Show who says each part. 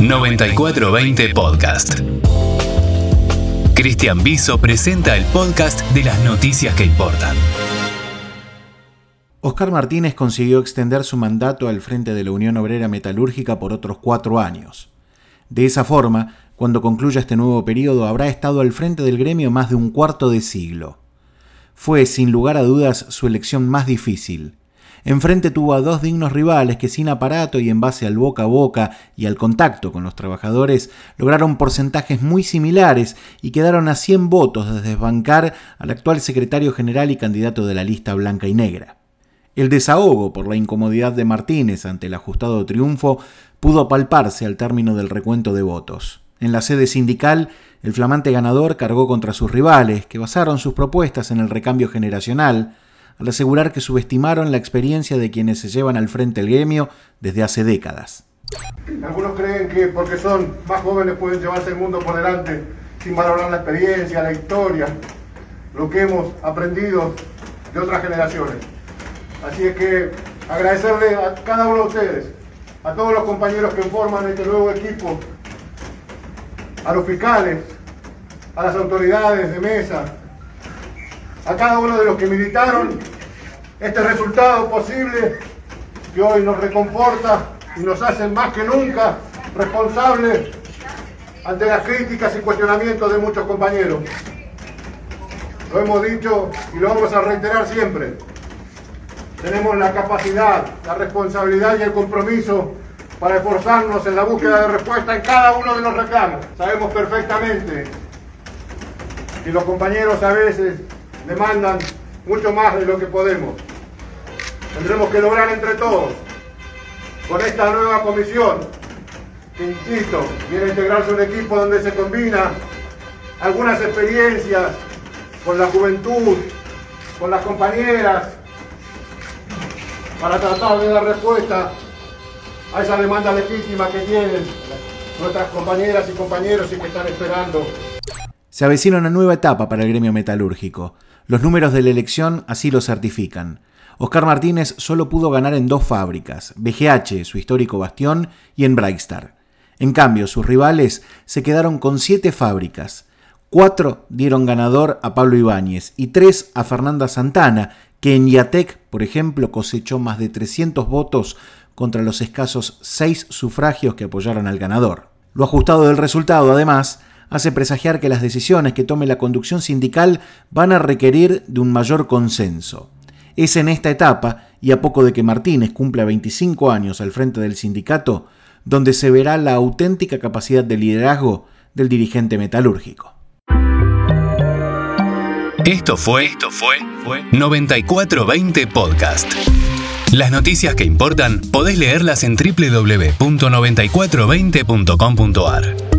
Speaker 1: 9420 Podcast. Cristian Biso presenta el podcast de las noticias que importan.
Speaker 2: Oscar Martínez consiguió extender su mandato al frente de la Unión Obrera Metalúrgica por otros cuatro años. De esa forma, cuando concluya este nuevo periodo, habrá estado al frente del gremio más de un cuarto de siglo. Fue, sin lugar a dudas, su elección más difícil Enfrente tuvo a dos dignos rivales que sin aparato y en base al boca a boca y al contacto con los trabajadores lograron porcentajes muy similares y quedaron a 100 votos de desbancar al actual secretario general y candidato de la lista blanca y negra. El desahogo por la incomodidad de Martínez ante el ajustado triunfo pudo palparse al término del recuento de votos. En la sede sindical, el flamante ganador cargó contra sus rivales, que basaron sus propuestas en el recambio generacional, al asegurar que subestimaron la experiencia de quienes se llevan al frente el gremio desde hace décadas.
Speaker 3: Algunos creen que porque son más jóvenes pueden llevarse el mundo por delante sin valorar la experiencia, la historia, lo que hemos aprendido de otras generaciones. Así es que agradecerle a cada uno de ustedes, a todos los compañeros que forman este nuevo equipo, a los fiscales, a las autoridades de mesa, a cada uno de los que militaron este resultado posible que hoy nos reconforta y nos hace más que nunca responsables ante las críticas y cuestionamientos de muchos compañeros. Lo hemos dicho y lo vamos a reiterar siempre. Tenemos la capacidad, la responsabilidad y el compromiso para esforzarnos en la búsqueda de respuesta en cada uno de los reclamos. Sabemos perfectamente que los compañeros a veces demandan mucho más de lo que podemos. Tendremos que lograr entre todos, con esta nueva comisión, que insisto, viene a integrarse un equipo donde se combina algunas experiencias con la juventud, con las compañeras, para tratar de dar respuesta a esa demanda legítima que tienen nuestras compañeras y compañeros y que están esperando.
Speaker 2: Se avecina una nueva etapa para el gremio metalúrgico. Los números de la elección así lo certifican. Oscar Martínez solo pudo ganar en dos fábricas, BGH, su histórico bastión, y en Brightstar. En cambio, sus rivales se quedaron con siete fábricas. Cuatro dieron ganador a Pablo Ibáñez y tres a Fernanda Santana, que en Yatec, por ejemplo, cosechó más de 300 votos contra los escasos seis sufragios que apoyaron al ganador. Lo ajustado del resultado, además, hace presagiar que las decisiones que tome la conducción sindical van a requerir de un mayor consenso. Es en esta etapa, y a poco de que Martínez cumpla 25 años al frente del sindicato, donde se verá la auténtica capacidad de liderazgo del dirigente metalúrgico.
Speaker 1: Esto fue, esto fue, fue 9420 Podcast. Las noticias que importan podés leerlas en www.9420.com.ar.